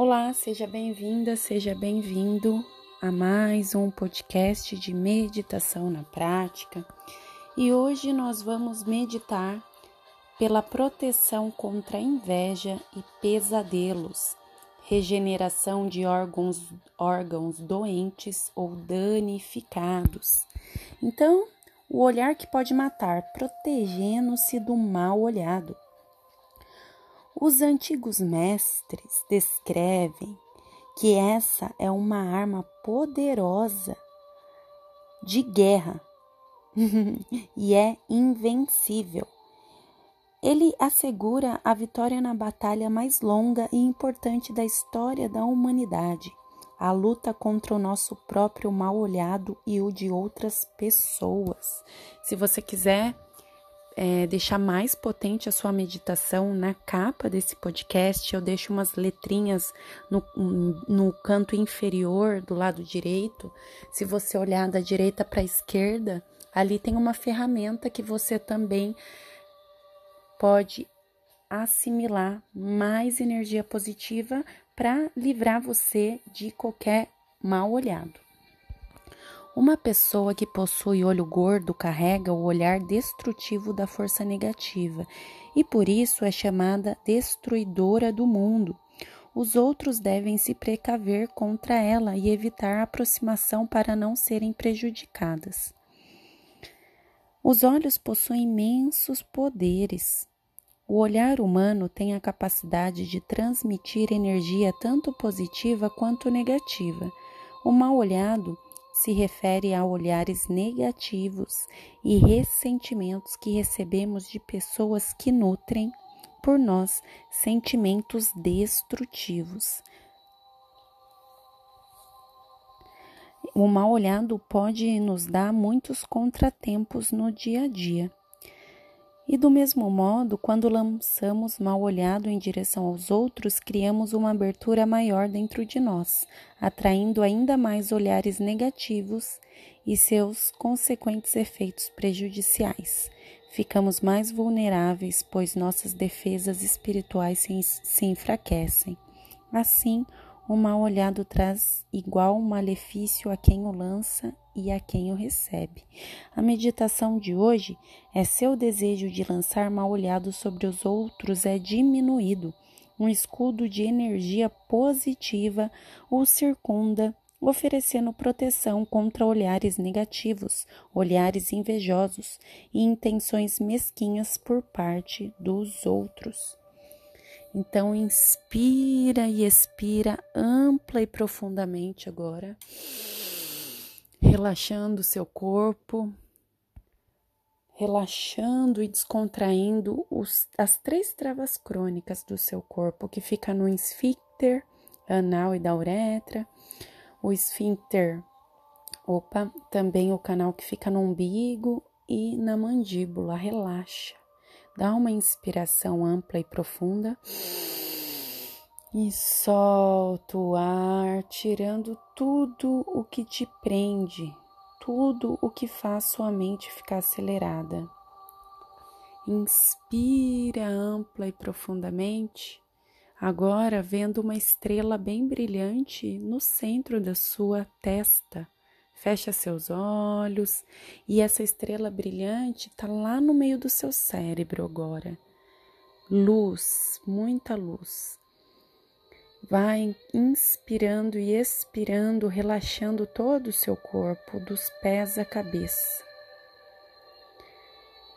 Olá, seja bem-vinda, seja bem-vindo a mais um podcast de meditação na prática. E hoje nós vamos meditar pela proteção contra inveja e pesadelos, regeneração de órgãos, órgãos doentes ou danificados. Então, o olhar que pode matar, protegendo-se do mal olhado. Os antigos mestres descrevem que essa é uma arma poderosa de guerra e é invencível. Ele assegura a vitória na batalha mais longa e importante da história da humanidade, a luta contra o nosso próprio mal olhado e o de outras pessoas. Se você quiser é, deixar mais potente a sua meditação, na capa desse podcast eu deixo umas letrinhas no, no canto inferior do lado direito. Se você olhar da direita para a esquerda, ali tem uma ferramenta que você também pode assimilar mais energia positiva para livrar você de qualquer mal olhado. Uma pessoa que possui olho gordo carrega o olhar destrutivo da força negativa e por isso é chamada destruidora do mundo. Os outros devem se precaver contra ela e evitar a aproximação para não serem prejudicadas. Os olhos possuem imensos poderes. O olhar humano tem a capacidade de transmitir energia tanto positiva quanto negativa. O mal olhado se refere a olhares negativos e ressentimentos que recebemos de pessoas que nutrem por nós sentimentos destrutivos. O mal olhado pode nos dar muitos contratempos no dia a dia. E do mesmo modo, quando lançamos mal olhado em direção aos outros, criamos uma abertura maior dentro de nós, atraindo ainda mais olhares negativos e seus consequentes efeitos prejudiciais. Ficamos mais vulneráveis, pois nossas defesas espirituais se, se enfraquecem. Assim, o mal olhado traz igual malefício a quem o lança e a quem o recebe. A meditação de hoje é seu desejo de lançar mal olhado sobre os outros é diminuído. Um escudo de energia positiva o circunda, oferecendo proteção contra olhares negativos, olhares invejosos e intenções mesquinhas por parte dos outros. Então, inspira e expira ampla e profundamente agora, relaxando seu corpo, relaxando e descontraindo os, as três travas crônicas do seu corpo, que fica no esfíncter anal e da uretra, o esfíncter, opa, também o canal que fica no umbigo e na mandíbula. Relaxa. Dá uma inspiração ampla e profunda. E solta o ar, tirando tudo o que te prende, tudo o que faz sua mente ficar acelerada. Inspira ampla e profundamente, agora vendo uma estrela bem brilhante no centro da sua testa Fecha seus olhos e essa estrela brilhante está lá no meio do seu cérebro agora. Luz, muita luz. Vai inspirando e expirando, relaxando todo o seu corpo, dos pés à cabeça.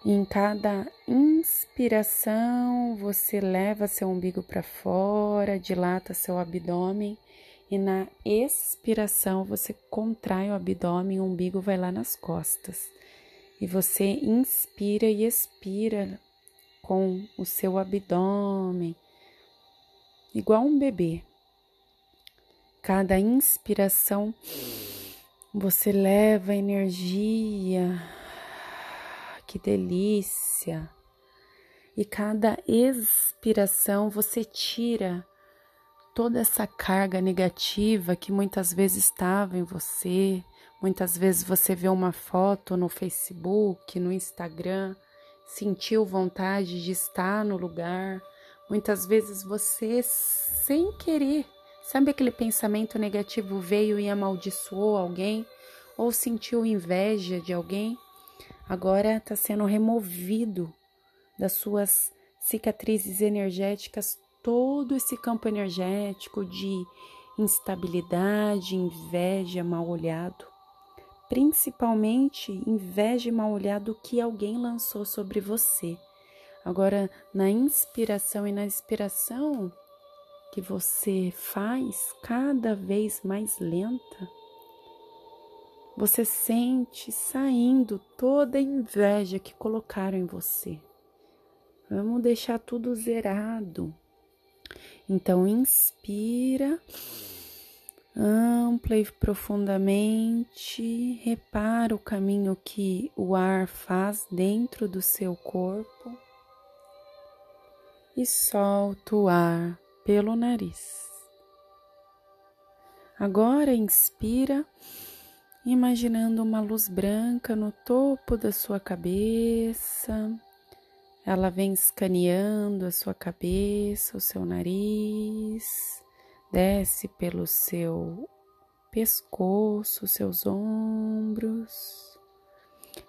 E em cada inspiração, você leva seu umbigo para fora, dilata seu abdômen e na expiração você contrai o abdômen, o umbigo vai lá nas costas. E você inspira e expira com o seu abdômen, igual um bebê. Cada inspiração você leva energia, que delícia. E cada expiração você tira toda essa carga negativa que muitas vezes estava em você, muitas vezes você vê uma foto no Facebook, no Instagram, sentiu vontade de estar no lugar, muitas vezes você, sem querer, Sabe aquele pensamento negativo veio e amaldiçoou alguém? Ou sentiu inveja de alguém? Agora está sendo removido das suas cicatrizes energéticas todo esse campo energético de instabilidade, inveja, mal olhado. Principalmente inveja e mal olhado que alguém lançou sobre você. Agora, na inspiração e na expiração que você faz cada vez mais lenta, você sente saindo toda a inveja que colocaram em você. Vamos deixar tudo zerado. Então, inspira ampla e profundamente, repara o caminho que o ar faz dentro do seu corpo e solta o ar pelo nariz. Agora inspira, imaginando uma luz branca no topo da sua cabeça ela vem escaneando a sua cabeça, o seu nariz, desce pelo seu pescoço, seus ombros.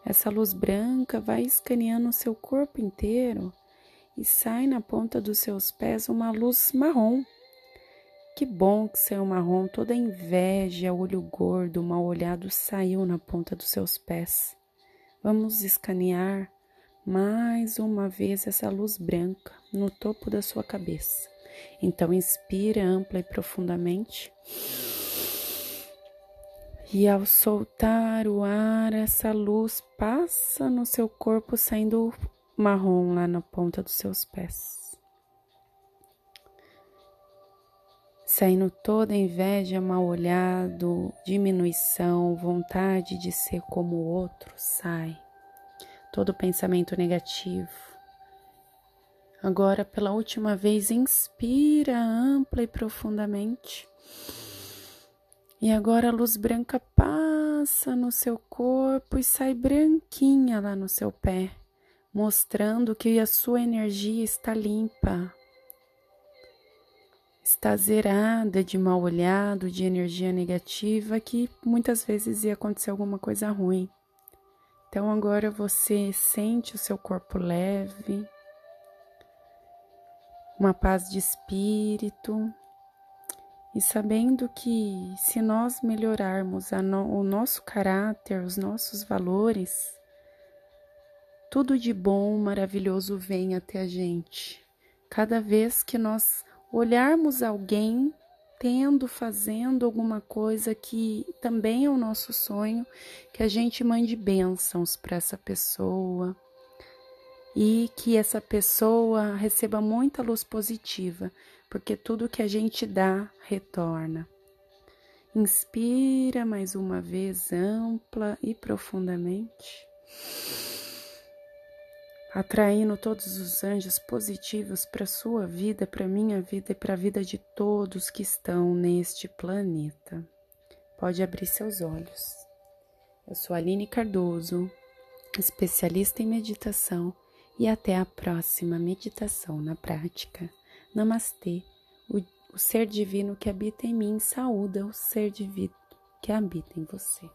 Essa luz branca vai escaneando o seu corpo inteiro e sai na ponta dos seus pés uma luz marrom. Que bom que saiu marrom, toda inveja, olho gordo, mal olhado saiu na ponta dos seus pés. Vamos escanear mais uma vez essa luz branca no topo da sua cabeça. Então, inspira ampla e profundamente. E ao soltar o ar, essa luz passa no seu corpo, saindo marrom lá na ponta dos seus pés. Saindo toda inveja, mal olhado, diminuição, vontade de ser como o outro, sai todo pensamento negativo. Agora, pela última vez, inspira ampla e profundamente. E agora a luz branca passa no seu corpo e sai branquinha lá no seu pé, mostrando que a sua energia está limpa, está zerada de mal olhado, de energia negativa, que muitas vezes ia acontecer alguma coisa ruim. Então agora você sente o seu corpo leve, uma paz de espírito e sabendo que se nós melhorarmos no, o nosso caráter, os nossos valores, tudo de bom, maravilhoso vem até a gente. Cada vez que nós olharmos alguém tendo, fazendo alguma coisa que também é o nosso sonho, que a gente mande bênçãos para essa pessoa e que essa pessoa receba muita luz positiva, porque tudo que a gente dá retorna. Inspira mais uma vez ampla e profundamente atraindo todos os anjos positivos para sua vida, para minha vida e para a vida de todos que estão neste planeta. Pode abrir seus olhos. Eu sou Aline Cardoso, especialista em meditação, e até a próxima meditação na prática. Namastê. O, o ser divino que habita em mim saúda o ser divino que habita em você.